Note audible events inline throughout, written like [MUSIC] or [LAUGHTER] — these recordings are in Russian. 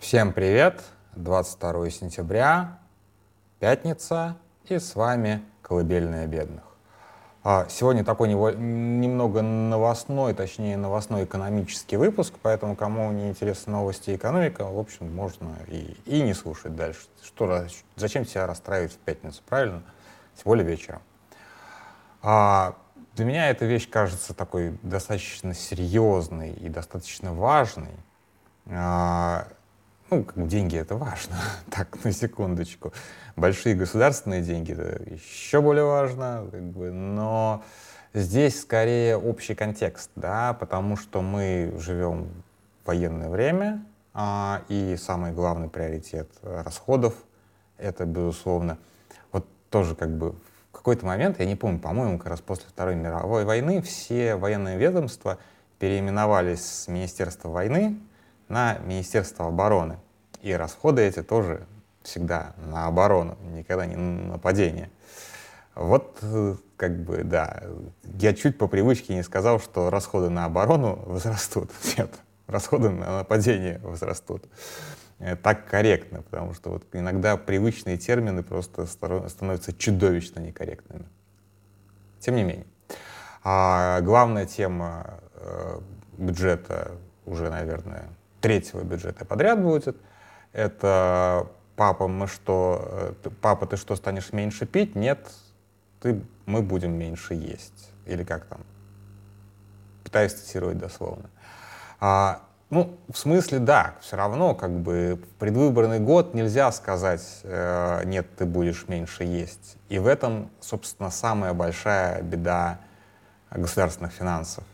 Всем привет! 22 сентября, пятница, и с вами «Колыбельная бедных». А, сегодня такой немного новостной, точнее новостной экономический выпуск, поэтому кому не интересны новости и экономика, в общем, можно и, и не слушать дальше. Что, зачем себя расстраивать в пятницу, правильно? Тем более вечером. А, для меня эта вещь кажется такой достаточно серьезной и достаточно важной. А, ну, деньги это важно, [LAUGHS] так, на секундочку. Большие государственные деньги это еще более важно, как бы, но здесь скорее общий контекст, да, потому что мы живем в военное время, а, и самый главный приоритет расходов это, безусловно, вот тоже как бы в какой-то момент, я не помню, по-моему, как раз после Второй мировой войны все военные ведомства переименовались с Министерства войны на Министерство обороны. И расходы эти тоже всегда на оборону, никогда не на нападение. Вот, э, как бы, да, я чуть по привычке не сказал, что расходы на оборону [LAUGHS] возрастут. Нет, расходы на нападение возрастут. Э, так корректно, потому что вот иногда привычные термины просто становятся чудовищно некорректными. Тем не менее. А главная тема э, бюджета уже, наверное, третьего бюджета подряд будет. Это папа, мы что, э, папа, ты что, станешь меньше пить? Нет, ты, мы будем меньше есть. Или как там? Пытаюсь цитировать дословно. А, ну, в смысле, да, все равно, как бы, в предвыборный год нельзя сказать, э, нет, ты будешь меньше есть. И в этом, собственно, самая большая беда государственных финансов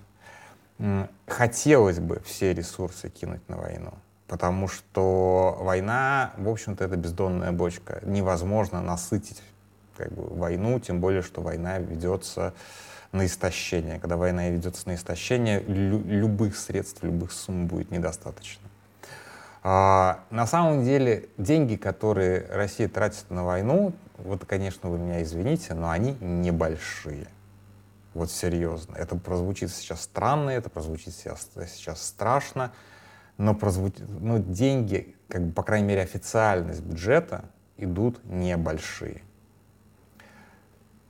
хотелось бы все ресурсы кинуть на войну, потому что война, в общем-то, это бездонная бочка. Невозможно насытить как бы, войну, тем более, что война ведется на истощение. Когда война ведется на истощение, лю- любых средств, любых сумм будет недостаточно. А, на самом деле, деньги, которые Россия тратит на войну, вот, конечно, вы меня извините, но они небольшие. Вот серьезно. Это прозвучит сейчас странно, это прозвучит сейчас, сейчас страшно, но прозвучит, ну, деньги, как бы, по крайней мере, официальность бюджета идут небольшие.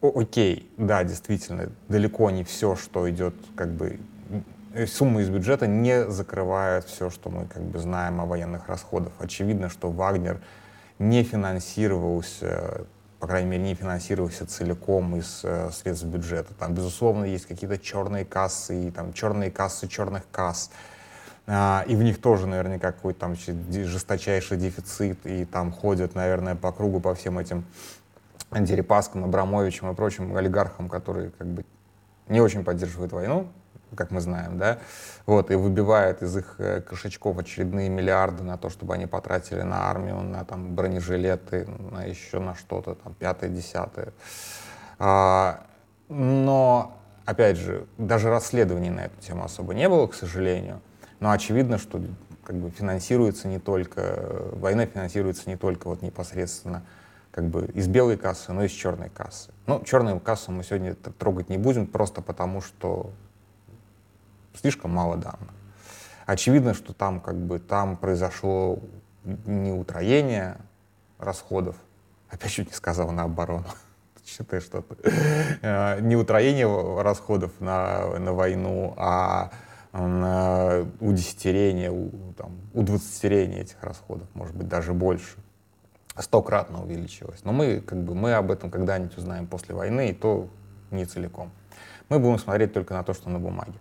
О, окей, да, действительно, далеко не все, что идет, как бы, э, суммы из бюджета не закрывают все, что мы как бы знаем о военных расходах. Очевидно, что Вагнер не финансировался по крайней мере, не финансировался целиком из э, средств бюджета. Там, безусловно, есть какие-то черные кассы, и, там, черные кассы черных касс, а, и в них тоже наверняка какой-то там жесточайший дефицит, и там ходят, наверное, по кругу по всем этим Дерипаскам, Абрамовичам и прочим олигархам, которые как бы не очень поддерживают войну, как мы знаем, да, вот, и выбивает из их э, кошечков очередные миллиарды на то, чтобы они потратили на армию, на там бронежилеты, на еще на что-то, там, пятое, десятое. А, но, опять же, даже расследований на эту тему особо не было, к сожалению, но очевидно, что как бы финансируется не только, война финансируется не только вот непосредственно как бы из белой кассы, но и из черной кассы. Ну, черную кассу мы сегодня трогать не будем, просто потому что слишком мало данных. Очевидно, что там как бы там произошло не утроение расходов, опять чуть не сказал на оборону, [LAUGHS] считай что-то, э, не утроение расходов на, на войну, а на удесятерение, у, там, удвадцатерение этих расходов, может быть, даже больше. Стократно увеличилось. Но мы, как бы, мы об этом когда-нибудь узнаем после войны, и то не целиком. Мы будем смотреть только на то, что на бумаге.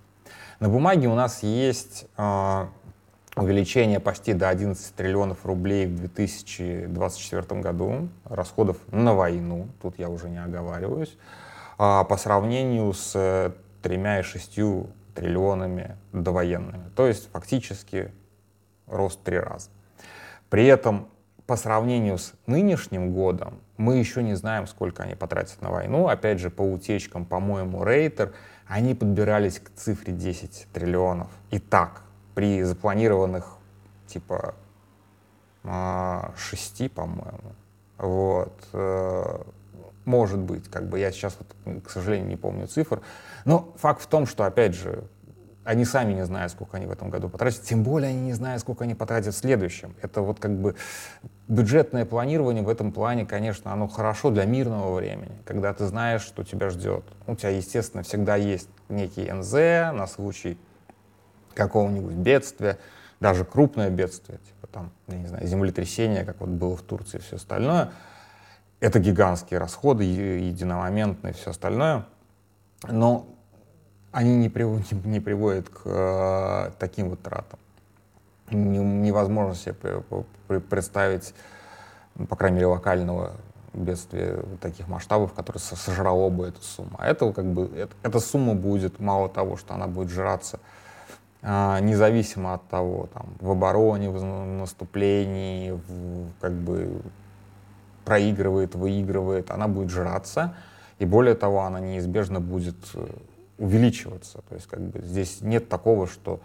На бумаге у нас есть э, увеличение почти до 11 триллионов рублей в 2024 году расходов на войну, тут я уже не оговариваюсь, э, по сравнению с тремя и шестью триллионами довоенными. То есть фактически рост три раза. При этом по сравнению с нынешним годом мы еще не знаем, сколько они потратят на войну. Опять же, по утечкам, по-моему, Рейтер — они подбирались к цифре 10 триллионов. И так, при запланированных типа 6, а, по-моему. Вот. Э, может быть, как бы я сейчас, вот, к сожалению, не помню цифр. Но факт в том, что, опять же, они сами не знают, сколько они в этом году потратят, тем более они не знают, сколько они потратят в следующем. Это вот как бы бюджетное планирование в этом плане, конечно, оно хорошо для мирного времени, когда ты знаешь, что тебя ждет. У тебя, естественно, всегда есть некий НЗ на случай какого-нибудь бедствия, даже крупное бедствие, типа там, я не знаю, землетрясение, как вот было в Турции и все остальное. Это гигантские расходы, единомоментные и все остальное. Но они не, прив... не приводят к э, таким вот тратам. Невозможно себе представить, ну, по крайней мере, локального бедствия таких масштабов, которое сожрало бы эту сумму. А это как бы, эта сумма будет, мало того, что она будет жраться э, независимо от того, там, в обороне, в наступлении, в, как бы проигрывает, выигрывает, она будет жраться. И более того, она неизбежно будет э, увеличиваться. То есть как бы здесь нет такого, что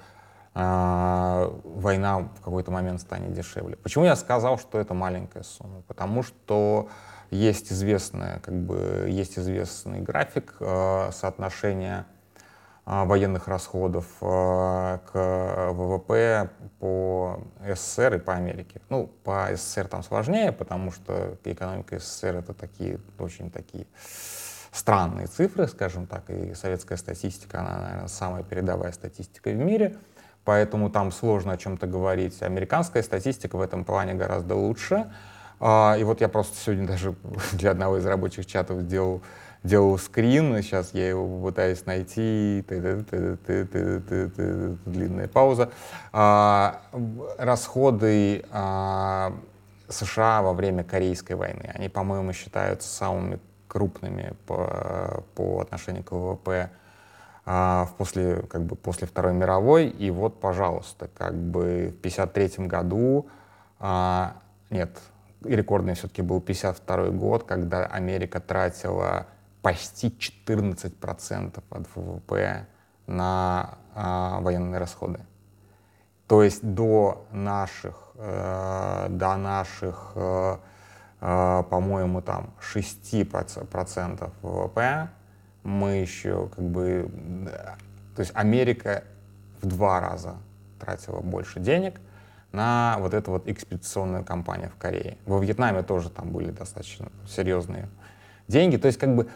война в какой-то момент станет дешевле. Почему я сказал, что это маленькая сумма? Потому что есть известная, как бы, есть известный график э, соотношения э, военных расходов э, к ВВП по СССР и по Америке. Ну, по СССР там сложнее, потому что экономика СССР это такие, очень такие странные цифры, скажем так, и советская статистика, она, наверное, самая передовая статистика в мире, поэтому там сложно о чем-то говорить. Американская статистика в этом плане гораздо лучше. А, и вот я просто сегодня даже [LAUGHS] для одного из рабочих чатов сделал, делал скрин, сейчас я его пытаюсь найти, длинная пауза. А, расходы а, США во время Корейской войны, они, по-моему, считаются самыми крупными по, по отношению к ВВП а, после, как бы, после Второй мировой. И вот, пожалуйста, как бы в 1953 году, а, нет, рекордный все-таки был 52 год, когда Америка тратила почти 14% от ВВП на а, военные расходы. То есть до наших, э, до наших э, а, по-моему, там 6% ВВП, мы еще как бы... То есть Америка в два раза тратила больше денег на вот эту вот экспедиционную кампанию в Корее. Во Вьетнаме тоже там были достаточно серьезные деньги. То есть как бы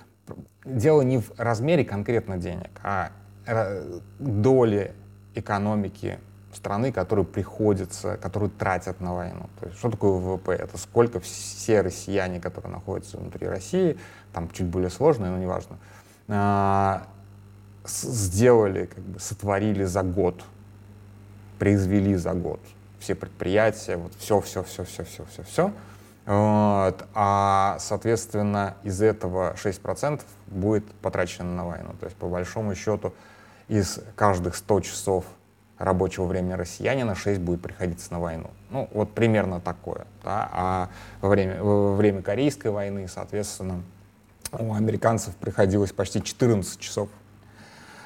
дело не в размере конкретно денег, а доли экономики страны, которые приходится, которые тратят на войну. То есть, что такое ВВП? Это сколько все россияне, которые находятся внутри России, там чуть более сложно, но неважно, сделали, как бы сотворили за год, произвели за год все предприятия, вот все, все, все, все, все, все, все. Вот. А, соответственно, из этого 6% будет потрачено на войну. То есть, по большому счету, из каждых 100 часов рабочего времени россиянина 6 будет приходиться на войну. Ну, вот примерно такое. Да? А во время, во время Корейской войны, соответственно, у американцев приходилось почти 14 часов.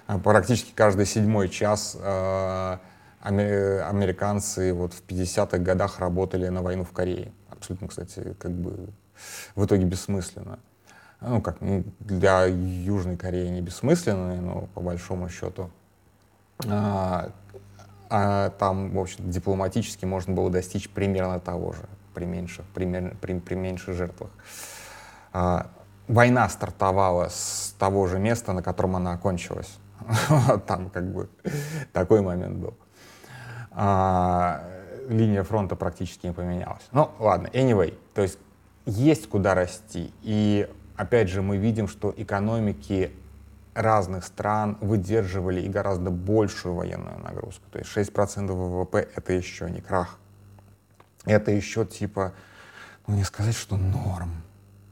А практически каждый седьмой час э, американцы вот в 50-х годах работали на войну в Корее. Абсолютно, кстати, как бы в итоге бессмысленно. Ну, как для Южной Кореи не бессмысленно, но по большому счету а, а там, в общем дипломатически можно было достичь примерно того же, при меньших, пример, при, при меньших жертвах. А, война стартовала с того же места, на котором она окончилась. [LAUGHS] Там как бы такой момент был. А, линия фронта практически не поменялась. Ну, ладно, anyway, то есть есть куда расти. И опять же мы видим, что экономики разных стран выдерживали и гораздо большую военную нагрузку. То есть 6% ВВП — это еще не крах. Это еще типа, ну не сказать, что норм.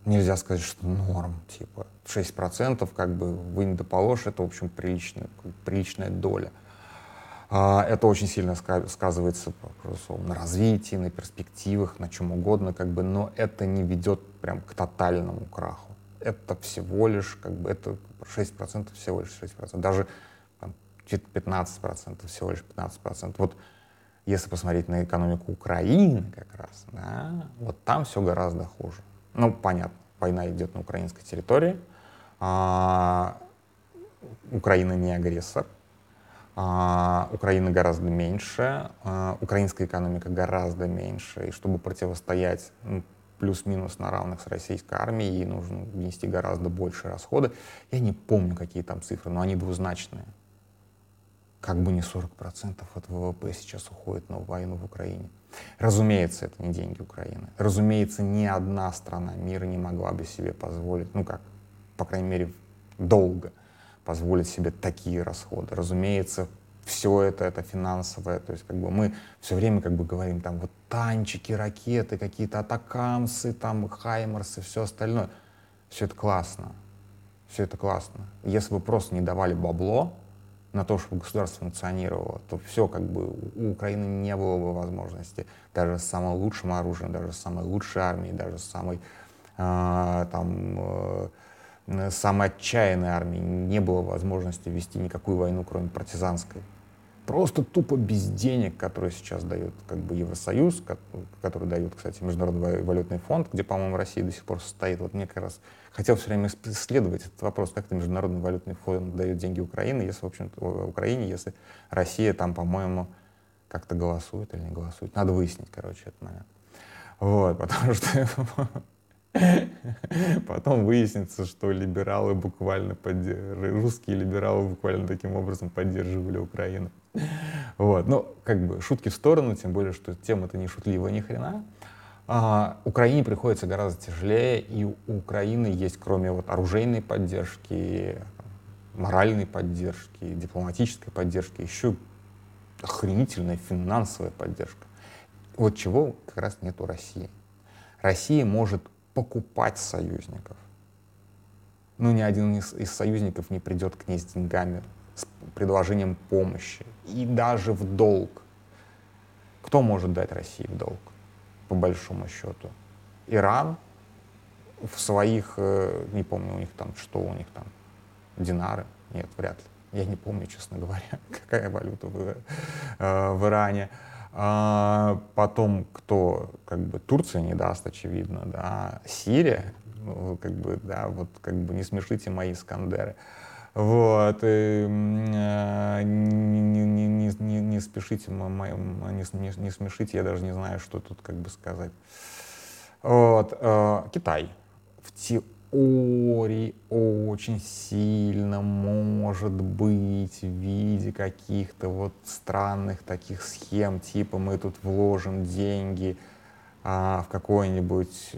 Нельзя сказать, что норм. Типа 6% как бы вы не доположь, это, в общем, приличная, приличная доля. А, это очень сильно сказывается на развитии, на перспективах, на чем угодно, как бы, но это не ведет прям к тотальному краху это всего лишь, как бы, это 6%, всего лишь 6%, даже там, 15%, всего лишь 15%. Вот если посмотреть на экономику Украины как раз, да, вот там все гораздо хуже. Ну, понятно, война идет на украинской территории, а, Украина не агрессор, а, Украины гораздо меньше, а, украинская экономика гораздо меньше, и чтобы противостоять ну, плюс-минус на равных с российской армией, ей нужно внести гораздо больше расходы. Я не помню, какие там цифры, но они двузначные. Как бы не 40% от ВВП сейчас уходит на войну в Украине. Разумеется, это не деньги Украины. Разумеется, ни одна страна мира не могла бы себе позволить, ну как, по крайней мере, долго позволить себе такие расходы. Разумеется, все это, это финансовое, то есть как бы мы все время как бы говорим там вот танчики, ракеты, какие-то атакамсы, там хаймерсы, все остальное. Все это классно, все это классно. Если бы просто не давали бабло на то, чтобы государство функционировало, то все как бы у Украины не было бы возможности даже с самым лучшим оружием, даже с самой лучшей армией, даже с самой э, там э, самой отчаянной армии не было возможности вести никакую войну, кроме партизанской. Просто тупо без денег, которые сейчас дает как бы Евросоюз, который дает, кстати, Международный валютный фонд, где, по-моему, Россия до сих пор состоит. Вот мне как раз хотел все время исследовать этот вопрос, как это Международный валютный фонд дает деньги Украине, если, в общем Украине, если Россия там, по-моему, как-то голосует или не голосует. Надо выяснить, короче, этот момент. Вот, [LAUGHS] потому что [LAUGHS] Потом выяснится, что либералы буквально поддерживали, русские либералы буквально таким образом поддерживали Украину. Вот, ну, как бы шутки в сторону, тем более, что тема-то не шутливая ни хрена. А, Украине приходится гораздо тяжелее, и у Украины есть, кроме вот оружейной поддержки, моральной поддержки, дипломатической поддержки, еще охренительная финансовая поддержка. Вот чего как раз нет у России. Россия может покупать союзников. Ну, ни один из, из союзников не придет к ней с деньгами, с предложением помощи. И даже в долг. Кто может дать России в долг, по большому счету? Иран в своих, э, не помню у них там, что у них там, динары? Нет, вряд ли. Я не помню, честно говоря, [LAUGHS] какая валюта в, э, в Иране. А, потом кто, как бы, Турция не даст, очевидно, да, Сирия, ну, как бы, да, вот, как бы, не смешите мои Искандеры. Вот, и, э, не, не, не, не, не спешите, моим, не, не, не смешите, я даже не знаю, что тут как бы сказать. Вот, э, Китай. В те, теории очень сильно может быть в виде каких-то вот странных таких схем, типа мы тут вложим деньги а, в какой-нибудь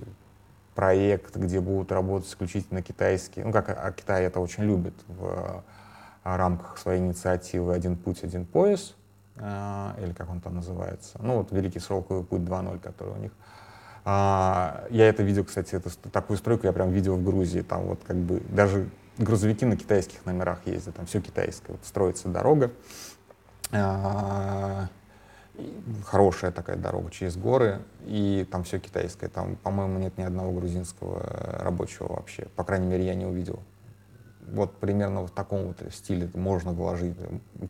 проект, где будут работать исключительно китайские, ну как а Китай это очень любит в а, рамках своей инициативы «Один путь, один пояс», а, или как он там называется, ну вот «Великий сроковый путь 2.0», который у них, а, я это видел, кстати, это, такую стройку я прям видел в Грузии. Там вот как бы даже грузовики на китайских номерах ездят, там все китайское. Вот строится дорога, а, хорошая такая дорога через горы, и там все китайское. Там, по-моему, нет ни одного грузинского рабочего вообще. По крайней мере, я не увидел. Вот примерно в таком вот стиле можно вложить,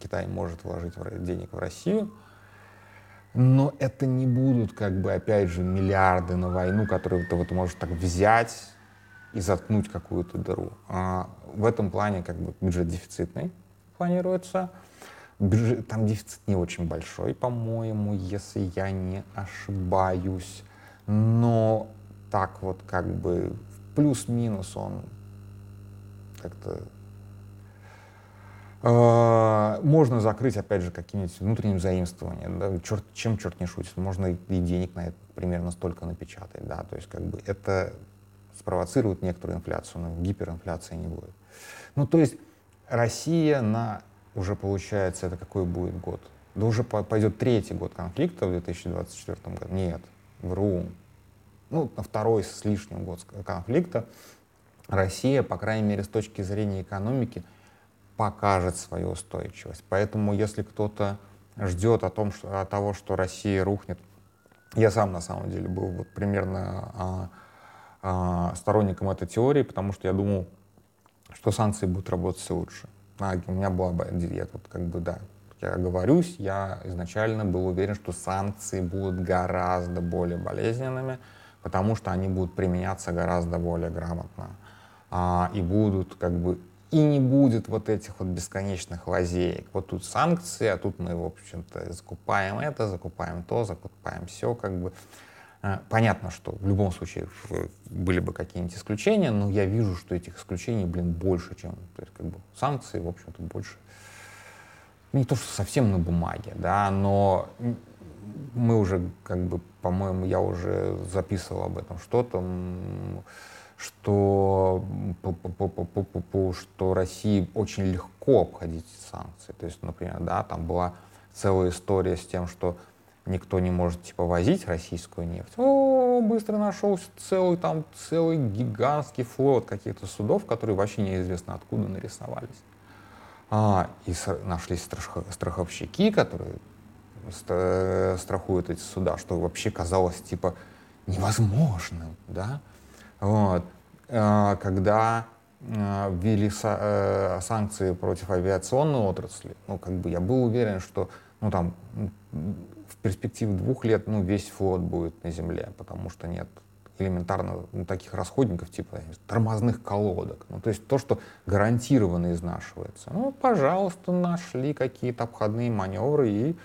Китай может вложить денег в Россию, но это не будут, как бы, опять же, миллиарды на войну, которые ты вот можешь так взять и заткнуть какую-то дыру. А в этом плане как бы бюджет дефицитный планируется. Бюджет, там дефицит не очень большой, по-моему, если я не ошибаюсь. Но так вот как бы плюс-минус он как-то можно закрыть, опять же, каким-нибудь внутренним заимствованием. Да? Черт, чем черт не шутит. Можно и денег на это примерно столько напечатать. Да? То есть как бы это спровоцирует некоторую инфляцию, но гиперинфляции не будет. Ну, то есть Россия на уже получается, это какой будет год? Да уже пойдет третий год конфликта в 2024 году. Нет, вру. Ну, на второй с лишним год конфликта Россия, по крайней мере, с точки зрения экономики, покажет свою устойчивость. Поэтому если кто-то ждет о том, что, от того, что Россия рухнет, я сам на самом деле был вот примерно а, а, сторонником этой теории, потому что я думал, что санкции будут работать все лучше. А, у меня была я тут как бы да, я говорюсь, я изначально был уверен, что санкции будут гораздо более болезненными, потому что они будут применяться гораздо более грамотно а, и будут как бы и не будет вот этих вот бесконечных лазеек. Вот тут санкции, а тут мы, в общем-то, закупаем это, закупаем то, закупаем все, как бы. А, понятно, что в любом случае были бы какие-нибудь исключения, но я вижу, что этих исключений, блин, больше, чем то есть, как бы, санкции, в общем-то, больше. Не то, что совсем на бумаге, да, но мы уже, как бы, по-моему, я уже записывал об этом что-то, что, что России очень легко обходить санкции. То есть, например, да, там была целая история с тем, что никто не может типа возить российскую нефть. О, быстро нашелся целый там целый гигантский флот каких-то судов, которые вообще неизвестно откуда нарисовались. А, и нашлись страховщики, которые страхуют эти суда, что вообще казалось типа невозможным, да. Вот. А, когда а, ввели э, санкции против авиационной отрасли, ну, как бы я был уверен, что, ну, там, в перспективе двух лет, ну, весь флот будет на земле, потому что нет элементарно ну, таких расходников, типа тормозных колодок. Ну, то есть то, что гарантированно изнашивается. Ну, пожалуйста, нашли какие-то обходные маневры и,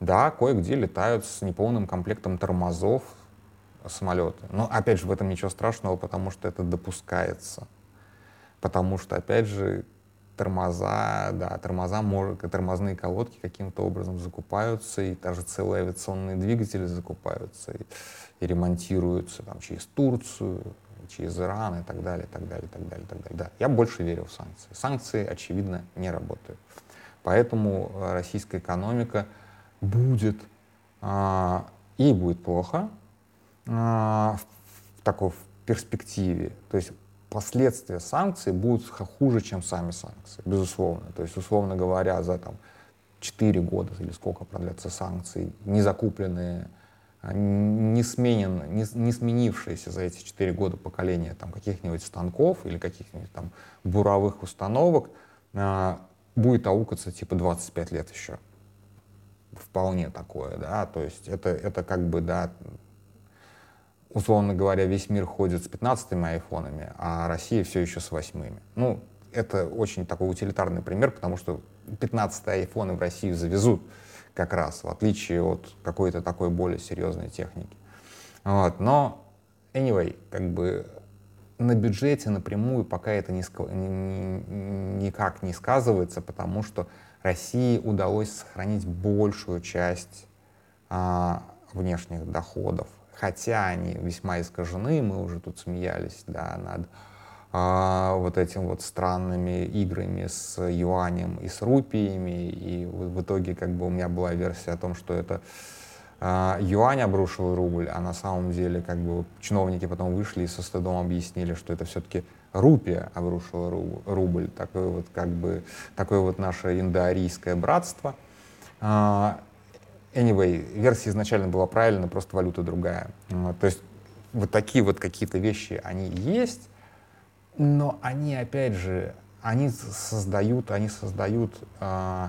да, кое-где летают с неполным комплектом тормозов, самолеты. Но, опять же, в этом ничего страшного, потому что это допускается. Потому что, опять же, тормоза, да, тормоза, тормозные колодки каким-то образом закупаются, и даже целые авиационные двигатели закупаются и, и ремонтируются там, через Турцию, через Иран и так далее, так далее, так далее, так далее. Да, я больше верю в санкции. Санкции, очевидно, не работают. Поэтому э, российская экономика будет, а, ей будет плохо, в такой в перспективе. То есть последствия санкций будут хуже, чем сами санкции, безусловно. То есть, условно говоря, за там, 4 года или сколько продлятся санкции, не закупленные, а, не, сменен, не, не сменившиеся за эти 4 года поколения там, каких-нибудь станков или каких-нибудь там буровых установок, а, будет аукаться типа 25 лет еще. Вполне такое, да, то есть это, это как бы, да, условно говоря, весь мир ходит с 15-ми айфонами, а Россия все еще с 8-ми. Ну, это очень такой утилитарный пример, потому что 15-е айфоны в Россию завезут как раз, в отличие от какой-то такой более серьезной техники. Вот. Но, anyway, как бы на бюджете напрямую пока это не, ни, никак не сказывается, потому что России удалось сохранить большую часть а, внешних доходов хотя они весьма искажены, мы уже тут смеялись, да, над а, вот этим вот странными играми с юанем и с рупиями, и в, в итоге как бы у меня была версия о том, что это а, юань обрушил рубль, а на самом деле как бы чиновники потом вышли и со стыдом объяснили, что это все-таки рупия обрушила рубль, такое вот как бы такое вот наше индоарийское братство. Anyway, версия изначально была правильная, просто валюта другая. То есть вот такие вот какие-то вещи, они есть, но они, опять же, они создают, они создают, э,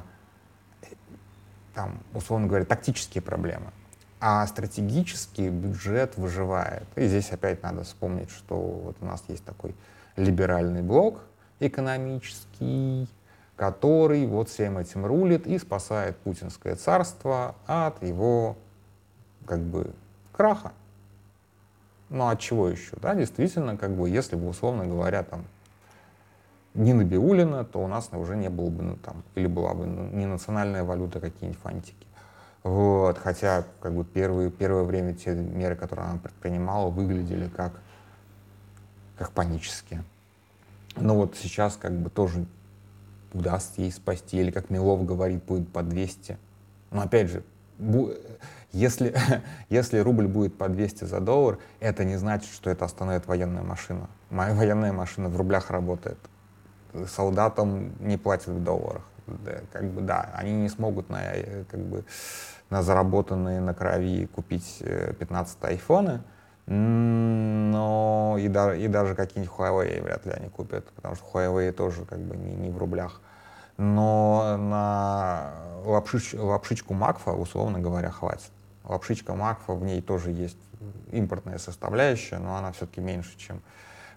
там, условно говоря, тактические проблемы. А стратегический бюджет выживает. И здесь опять надо вспомнить, что вот у нас есть такой либеральный блок экономический, который вот всем этим рулит и спасает путинское царство от его как бы краха. Ну, от чего еще? Да, действительно, как бы, если бы, условно говоря, там, не Набиулина, то у нас уже не было бы, ну, там, или была бы ну, не национальная валюта, какие-нибудь фантики. Вот, хотя, как бы, первые, первое время те меры, которые она предпринимала, выглядели как, как панические. Но вот сейчас, как бы, тоже удастся ей спасти, или, как Милов говорит, будет по 200. Но опять же, если, [LAUGHS] если рубль будет по 200 за доллар, это не значит, что это остановит военная машина. Моя военная машина в рублях работает. Солдатам не платят в долларах. Да, как бы, да, они не смогут на, как бы, на заработанные на крови купить 15 э, айфоны, но и, да, и даже какие-нибудь Huawei вряд ли они купят, потому что Huawei тоже как бы не, не в рублях. Но на лапшич, лапшичку Макфа, условно говоря, хватит. Лапшичка Макфа, в ней тоже есть импортная составляющая, но она все-таки меньше, чем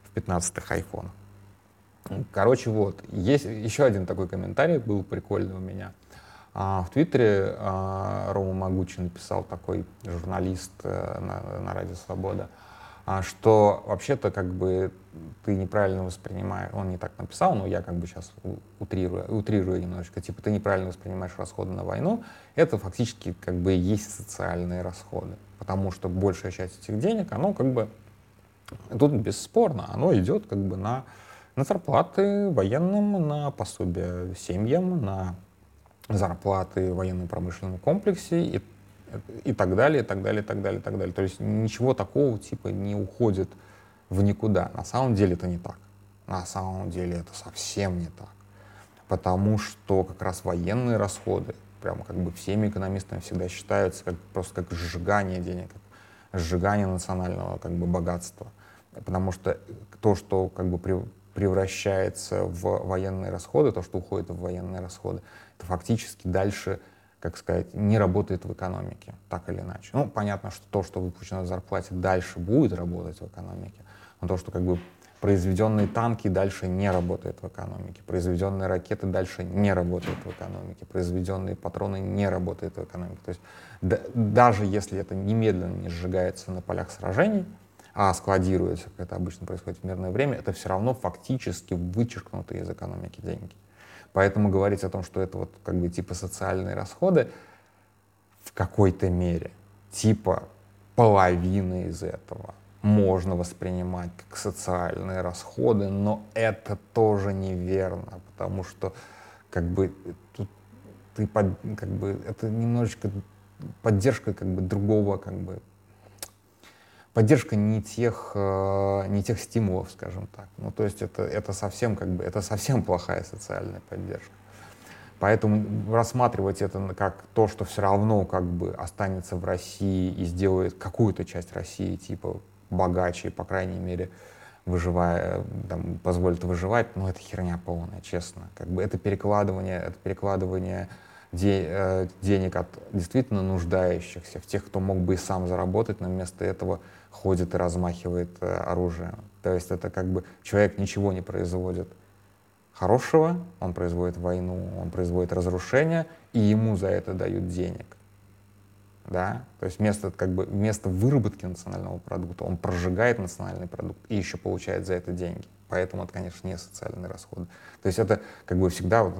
в 15-х айфонах. Короче, вот, есть еще один такой комментарий, был прикольный у меня. А, в Твиттере а, Рома Магучи написал такой журналист а, на, на Радио Свобода, а, что вообще-то как бы ты неправильно воспринимаешь, он не так написал, но я как бы сейчас утрирую, утрирую немножечко, типа ты неправильно воспринимаешь расходы на войну, это фактически как бы и есть социальные расходы, потому что большая часть этих денег, оно как бы, тут бесспорно, оно идет как бы на, на зарплаты военным, на пособия семьям, на зарплаты в военно-промышленном комплексе и, и так далее, и так далее, и так далее, и так далее. То есть ничего такого типа не уходит в никуда. На самом деле это не так. На самом деле это совсем не так. Потому что как раз военные расходы, прямо как бы всеми экономистами всегда считаются как, просто как сжигание денег, как сжигание национального как бы богатства. Потому что то, что как бы превращается в военные расходы, то, что уходит в военные расходы, это фактически дальше, как сказать, не работает в экономике, так или иначе. Ну, понятно, что то, что выпущено в зарплате, дальше будет работать в экономике, но то, что как бы произведенные танки дальше не работают в экономике, произведенные ракеты дальше не работают в экономике, произведенные патроны не работают в экономике. То есть да, даже если это немедленно не сжигается на полях сражений, а складируется, как это обычно происходит в мирное время, это все равно фактически вычеркнутые из экономики деньги. Поэтому говорить о том, что это вот как бы типа социальные расходы в какой-то мере, типа половины из этого можно воспринимать как социальные расходы, но это тоже неверно, потому что как бы тут ты под, как бы это немножечко поддержка как бы другого как бы поддержка не тех, э, не тех стимулов, скажем так. Ну, то есть это, это совсем как бы, это совсем плохая социальная поддержка. Поэтому рассматривать это как то, что все равно как бы останется в России и сделает какую-то часть России типа богаче, по крайней мере, выживая, там, позволит выживать, ну, это херня полная, честно. Как бы это перекладывание, это перекладывание де, э, денег от действительно нуждающихся, в тех, кто мог бы и сам заработать, но вместо этого ходит и размахивает э, оружием. То есть это как бы человек ничего не производит хорошего, он производит войну, он производит разрушение, и ему за это дают денег. Да? То есть вместо, как бы, вместо выработки национального продукта он прожигает национальный продукт и еще получает за это деньги. Поэтому это, конечно, не социальный расход. То есть это как бы всегда вот,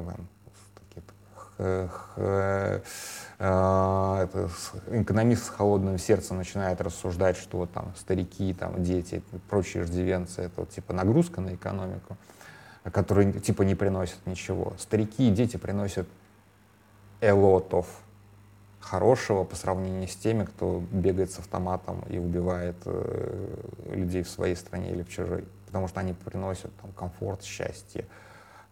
экономист с холодным сердцем начинает рассуждать, что там старики, там, дети, прочие иждивенцы, это типа нагрузка на экономику, которые типа не приносят ничего. Старики и дети приносят элотов хорошего по сравнению с теми, кто бегает с автоматом и убивает э, людей в своей стране или в чужой. Потому что они приносят там, комфорт, счастье,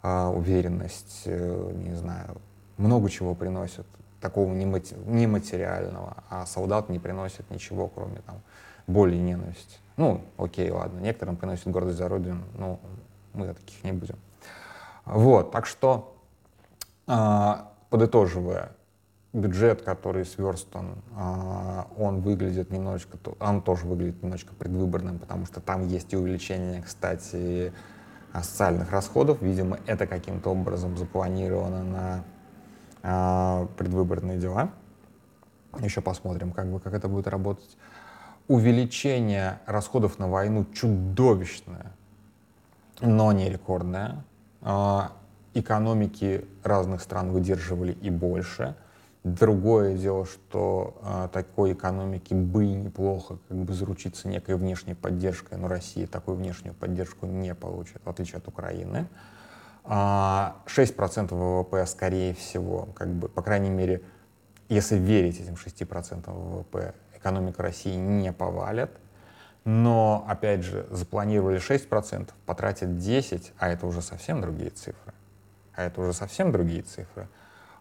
э, уверенность, э, не знаю, много чего приносят такого нематериального, а солдат не приносит ничего, кроме там, боли и ненависти. Ну, окей, ладно, некоторым приносит гордость за родину, но мы таких не будем. Вот, так что, э, подытоживая, бюджет, который сверстан, э, он выглядит немножечко, он тоже выглядит немножечко предвыборным, потому что там есть и увеличение, кстати, социальных расходов. Видимо, это каким-то образом запланировано на а, предвыборные дела. Еще посмотрим, как, бы, как это будет работать. Увеличение расходов на войну чудовищное, но не рекордное. А, экономики разных стран выдерживали и больше. Другое дело, что э, такой экономике бы и неплохо как бы заручиться некой внешней поддержкой, но Россия такую внешнюю поддержку не получит, в отличие от Украины. 6% а, ВВП, скорее всего, как бы, по крайней мере, если верить этим 6% ВВП, экономика России не повалит. Но, опять же, запланировали 6%, потратят 10%, а это уже совсем другие цифры. А это уже совсем другие цифры.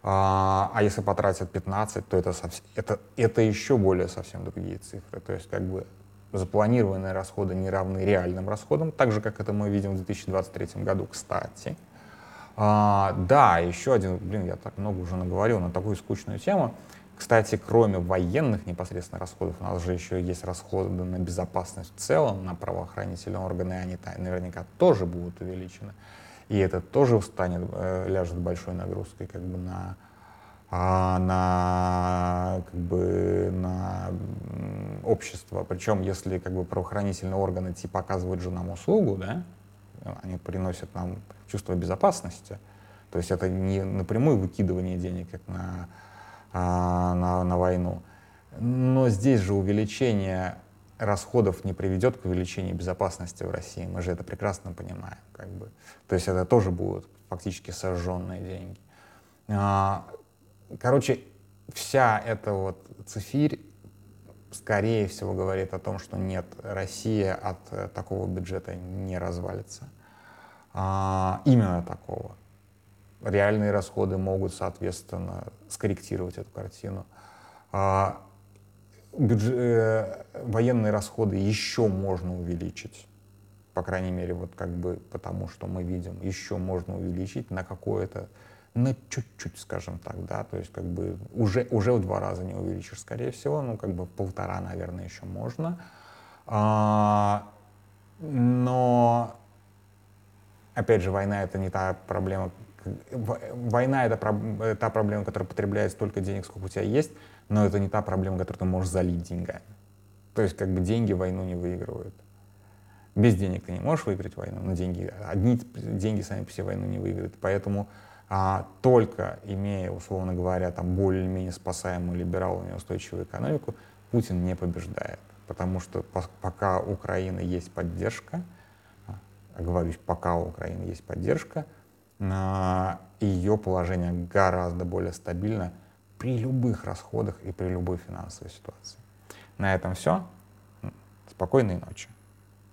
А, а если потратят 15, то это, это, это еще более совсем другие цифры. То есть как бы запланированные расходы не равны реальным расходам, так же, как это мы видим в 2023 году, кстати. А, да, еще один, блин, я так много уже наговорил на такую скучную тему. Кстати, кроме военных непосредственно расходов, у нас же еще есть расходы на безопасность в целом, на правоохранительные органы, они наверняка тоже будут увеличены. И это тоже станет, э, ляжет большой нагрузкой как бы на, а, на, как бы, на общество. Причем, если как бы правоохранительные органы типа оказывают же нам услугу, да, они приносят нам чувство безопасности, то есть это не напрямую выкидывание денег, как на, а, на, на войну. Но здесь же увеличение расходов не приведет к увеличению безопасности в России. Мы же это прекрасно понимаем. Как бы. То есть это тоже будут фактически сожженные деньги. А, короче, вся эта вот цифирь, скорее всего, говорит о том, что нет, Россия от э, такого бюджета не развалится. А, именно такого. Реальные расходы могут, соответственно, скорректировать эту картину. А, бюджет, э, военные расходы еще можно увеличить, по крайней мере, вот как бы потому, что мы видим, еще можно увеличить на какое-то, на чуть-чуть, скажем так, да, то есть как бы уже, уже в два раза не увеличишь, скорее всего, ну как бы полтора, наверное, еще можно. А, но, опять же, война это не та проблема, война это та проблема, которая потребляет столько денег, сколько у тебя есть, но это не та проблема, которую ты можешь залить деньгами. То есть как бы деньги войну не выигрывают. Без денег ты не можешь выиграть войну, но деньги, одни деньги сами по себе войну не выиграют. Поэтому а, только имея, условно говоря, там более-менее спасаемую либералную и устойчивую экономику, Путин не побеждает. Потому что пока у Украины есть поддержка, а, оговорюсь, пока у Украины есть поддержка, а, ее положение гораздо более стабильно, при любых расходах и при любой финансовой ситуации. На этом все. Спокойной ночи.